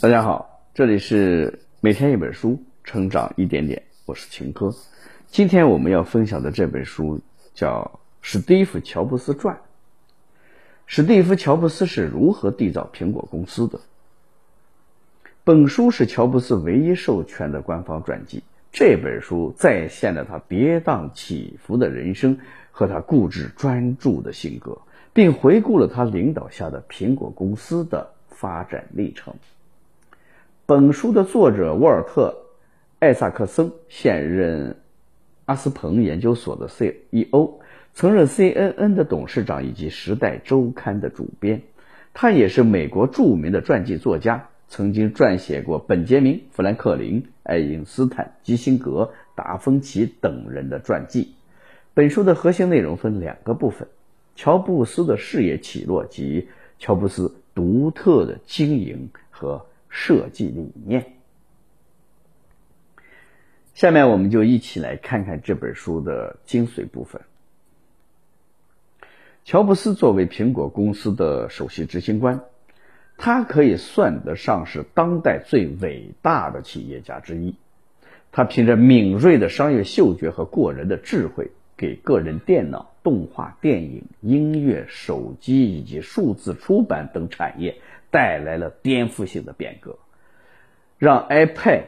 大家好，这里是每天一本书，成长一点点，我是秦科。今天我们要分享的这本书叫《史蒂夫·乔布斯传》。史蒂夫·乔布斯是如何缔造苹果公司的？本书是乔布斯唯一授权的官方传记。这本书再现了他跌宕起伏的人生和他固执专注的性格，并回顾了他领导下的苹果公司的发展历程。本书的作者沃尔特·艾萨克森现任阿斯彭研究所的 CEO，曾任 CNN 的董事长以及《时代周刊》的主编。他也是美国著名的传记作家，曾经撰写过本杰明·富兰克林、爱因斯坦、基辛格、达芬奇等人的传记。本书的核心内容分两个部分：乔布斯的事业起落及乔布斯独特的经营和。设计理念。下面我们就一起来看看这本书的精髓部分。乔布斯作为苹果公司的首席执行官，他可以算得上是当代最伟大的企业家之一。他凭着敏锐的商业嗅觉和过人的智慧，给个人电脑、动画、电影、音乐、手机以及数字出版等产业。带来了颠覆性的变革，让 iPad、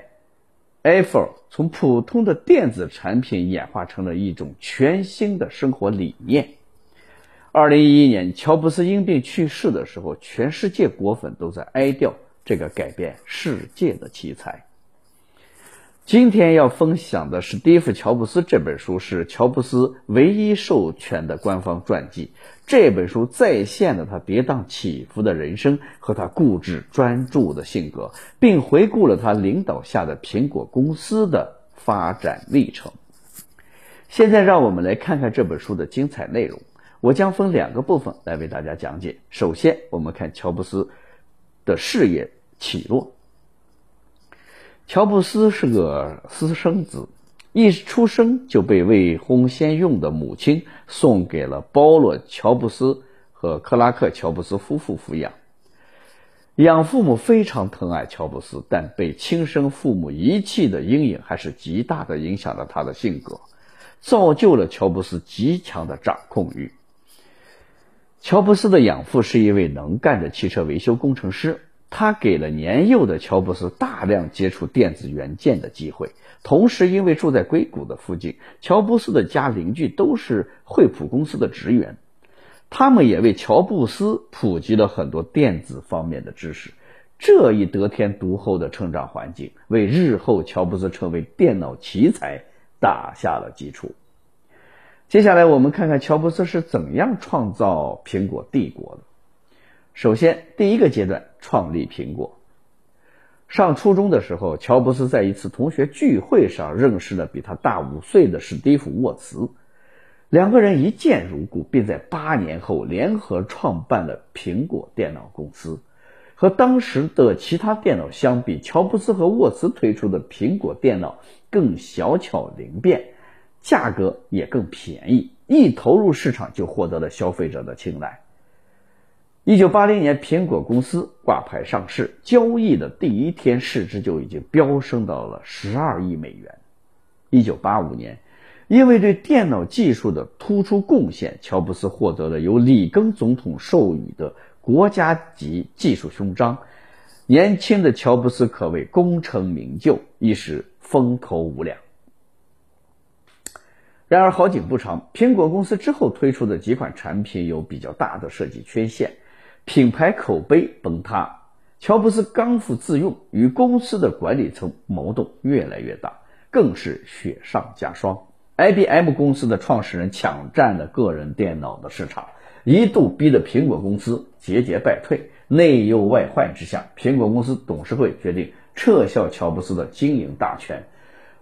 iPhone 从普通的电子产品演化成了一种全新的生活理念。二零一一年，乔布斯因病去世的时候，全世界果粉都在哀悼这个改变世界的奇才。今天要分享的是《蒂夫·乔布斯》这本书，是乔布斯唯一授权的官方传记。这本书再现了他跌宕起伏的人生和他固执专注的性格，并回顾了他领导下的苹果公司的发展历程。现在，让我们来看看这本书的精彩内容。我将分两个部分来为大家讲解。首先，我们看乔布斯的事业起落。乔布斯是个私生子，一出生就被未婚先孕的母亲送给了保罗·乔布斯和克拉克·乔布斯夫妇抚养。养父母非常疼爱乔布斯，但被亲生父母遗弃的阴影还是极大的影响了他的性格，造就了乔布斯极强的掌控欲。乔布斯的养父是一位能干的汽车维修工程师。他给了年幼的乔布斯大量接触电子元件的机会，同时因为住在硅谷的附近，乔布斯的家邻居都是惠普公司的职员，他们也为乔布斯普及了很多电子方面的知识。这一得天独厚的成长环境，为日后乔布斯成为电脑奇才打下了基础。接下来，我们看看乔布斯是怎样创造苹果帝国的。首先，第一个阶段创立苹果。上初中的时候，乔布斯在一次同学聚会上认识了比他大五岁的史蒂夫·沃茨，两个人一见如故，并在八年后联合创办了苹果电脑公司。和当时的其他电脑相比，乔布斯和沃茨推出的苹果电脑更小巧灵便，价格也更便宜，一投入市场就获得了消费者的青睐。一九八零年，苹果公司挂牌上市，交易的第一天，市值就已经飙升到了十二亿美元。一九八五年，因为对电脑技术的突出贡献，乔布斯获得了由里根总统授予的国家级技术勋章。年轻的乔布斯可谓功成名就，一时风头无两。然而好景不长，苹果公司之后推出的几款产品有比较大的设计缺陷。品牌口碑崩塌，乔布斯刚愎自用，与公司的管理层矛盾越来越大，更是雪上加霜。IBM 公司的创始人抢占了个人电脑的市场，一度逼得苹果公司节节败退。内忧外患之下，苹果公司董事会决定撤销乔布斯的经营大权。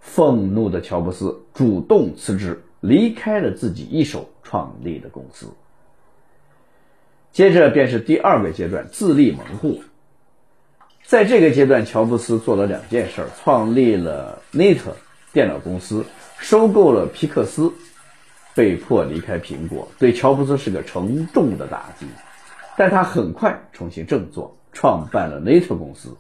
愤怒的乔布斯主动辞职，离开了自己一手创立的公司。接着便是第二个阶段，自立门户。在这个阶段，乔布斯做了两件事：创立了 NET 电脑公司，收购了皮克斯，被迫离开苹果，对乔布斯是个沉重的打击。但他很快重新振作，创办了 NET 公司，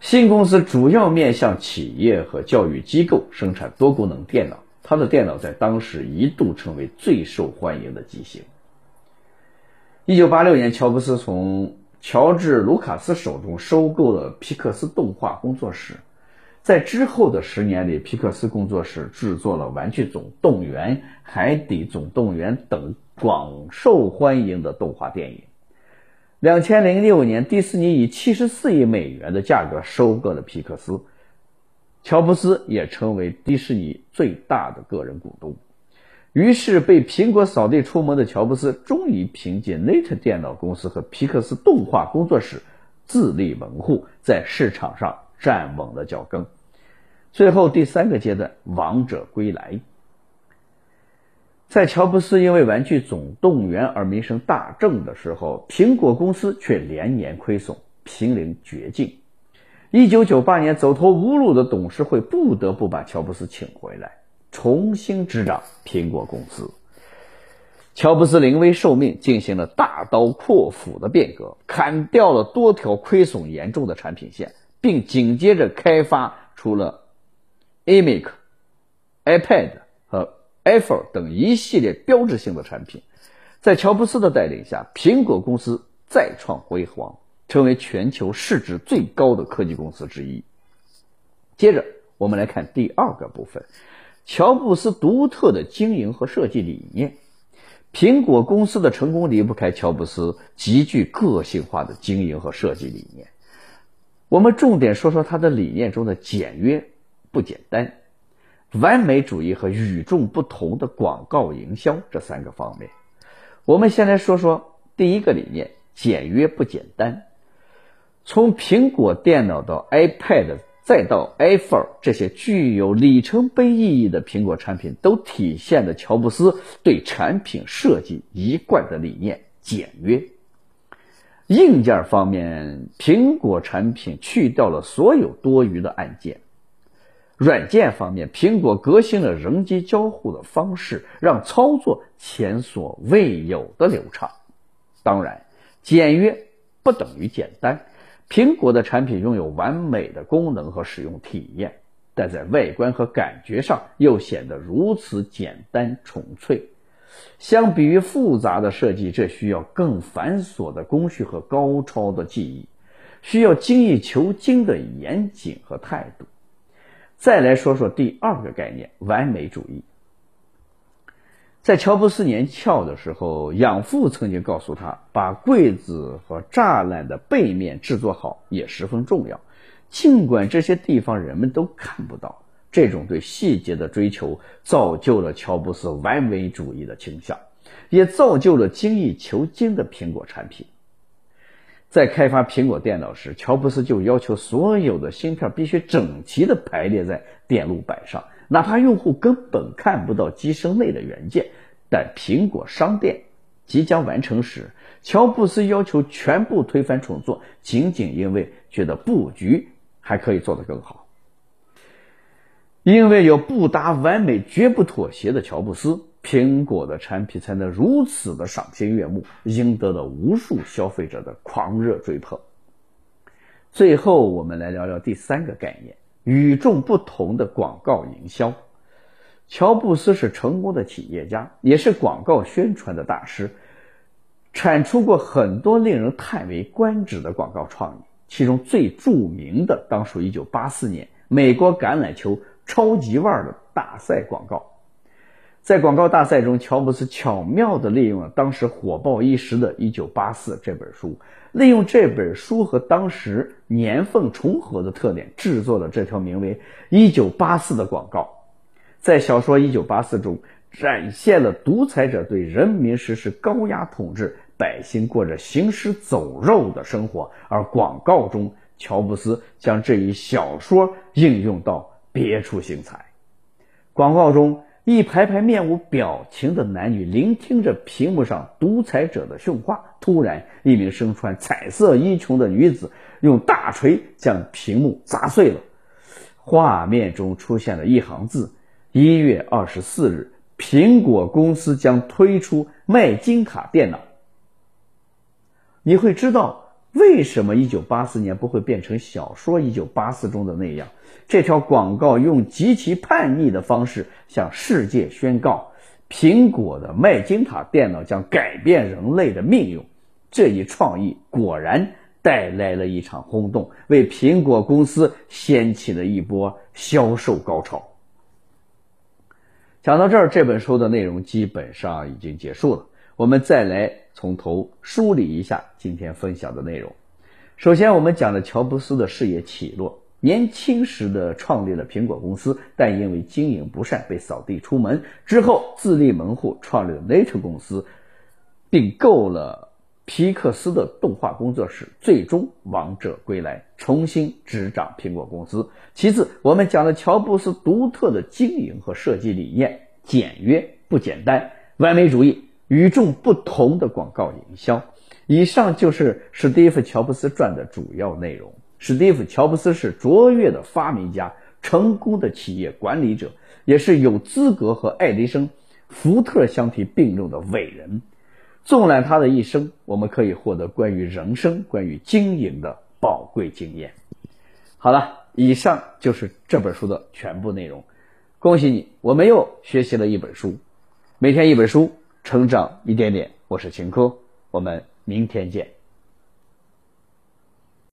新公司主要面向企业和教育机构生产多功能电脑，他的电脑在当时一度成为最受欢迎的机型。一九八六年，乔布斯从乔治·卢卡斯手中收购了皮克斯动画工作室。在之后的十年里，皮克斯工作室制作了《玩具总动员》《海底总动员》等广受欢迎的动画电影。两千零六年，迪士尼以七十四亿美元的价格收购了皮克斯，乔布斯也成为迪士尼最大的个人股东。于是，被苹果扫地出门的乔布斯，终于凭借 NET 电脑公司和皮克斯动画工作室自立门户，在市场上站稳了脚跟。最后，第三个阶段，王者归来。在乔布斯因为《玩具总动员》而名声大振的时候，苹果公司却连年亏损，濒临绝境。一九九八年，走投无路的董事会不得不把乔布斯请回来，重新执掌苹果公司。乔布斯临危受命，进行了大刀阔斧的变革，砍掉了多条亏损严重的产品线，并紧接着开发出了 iMac、iPad 和。iPhone 等一系列标志性的产品，在乔布斯的带领下，苹果公司再创辉煌，成为全球市值最高的科技公司之一。接着，我们来看第二个部分：乔布斯独特的经营和设计理念。苹果公司的成功离不开乔布斯极具个性化的经营和设计理念。我们重点说说他的理念中的简约不简单。完美主义和与众不同的广告营销这三个方面，我们先来说说第一个理念：简约不简单。从苹果电脑到 iPad 再到 iPhone，这些具有里程碑意义的苹果产品，都体现了乔布斯对产品设计一贯的理念——简约。硬件方面，苹果产品去掉了所有多余的按键。软件方面，苹果革新了人机交互的方式，让操作前所未有的流畅。当然，简约不等于简单。苹果的产品拥有完美的功能和使用体验，但在外观和感觉上又显得如此简单纯粹。相比于复杂的设计，这需要更繁琐的工序和高超的技艺，需要精益求精的严谨和态度。再来说说第二个概念——完美主义。在乔布斯年少的时候，养父曾经告诉他，把柜子和栅栏的背面制作好也十分重要，尽管这些地方人们都看不到。这种对细节的追求，造就了乔布斯完美主义的倾向，也造就了精益求精的苹果产品。在开发苹果电脑时，乔布斯就要求所有的芯片必须整齐地排列在电路板上，哪怕用户根本看不到机身内的元件。但苹果商店即将完成时，乔布斯要求全部推翻重做，仅仅因为觉得布局还可以做得更好。因为有不达完美绝不妥协的乔布斯。苹果的产品才能如此的赏心悦目，赢得了无数消费者的狂热追捧。最后，我们来聊聊第三个概念：与众不同的广告营销。乔布斯是成功的企业家，也是广告宣传的大师，产出过很多令人叹为观止的广告创意。其中最著名的当属1984年美国橄榄球超级碗的大赛广告。在广告大赛中，乔布斯巧妙地利用了当时火爆一时的《一九八四》这本书，利用这本书和当时年份重合的特点，制作了这条名为《一九八四》的广告。在小说《一九八四》中，展现了独裁者对人民实施高压统治，百姓过着行尸走肉的生活。而广告中，乔布斯将这一小说应用到别出心裁。广告中。一排排面无表情的男女聆听着屏幕上独裁者的训话。突然，一名身穿彩色衣裙的女子用大锤将屏幕砸碎了。画面中出现了一行字：“一月二十四日，苹果公司将推出麦金卡电脑。”你会知道为什么一九八四年不会变成小说《一九八四》中的那样？这条广告用极其叛逆的方式向世界宣告，苹果的麦金塔电脑将改变人类的命运。这一创意果然带来了一场轰动，为苹果公司掀起了一波销售高潮。讲到这儿，这本书的内容基本上已经结束了。我们再来从头梳理一下今天分享的内容。首先，我们讲了乔布斯的事业起落。年轻时的创立了苹果公司，但因为经营不善被扫地出门。之后自立门户，创立了 Nature 公司，并购了皮克斯的动画工作室，最终王者归来，重新执掌苹果公司。其次，我们讲了乔布斯独特的经营和设计理念：简约不简单，完美主义，与众不同的广告营销。以上就是史蒂夫·乔布斯传的主要内容。史蒂夫·乔布斯是卓越的发明家，成功的企业管理者，也是有资格和爱迪生、福特相提并论的伟人。纵览他的一生，我们可以获得关于人生、关于经营的宝贵经验。好了，以上就是这本书的全部内容。恭喜你，我们又学习了一本书。每天一本书，成长一点点。我是秦科，我们明天见。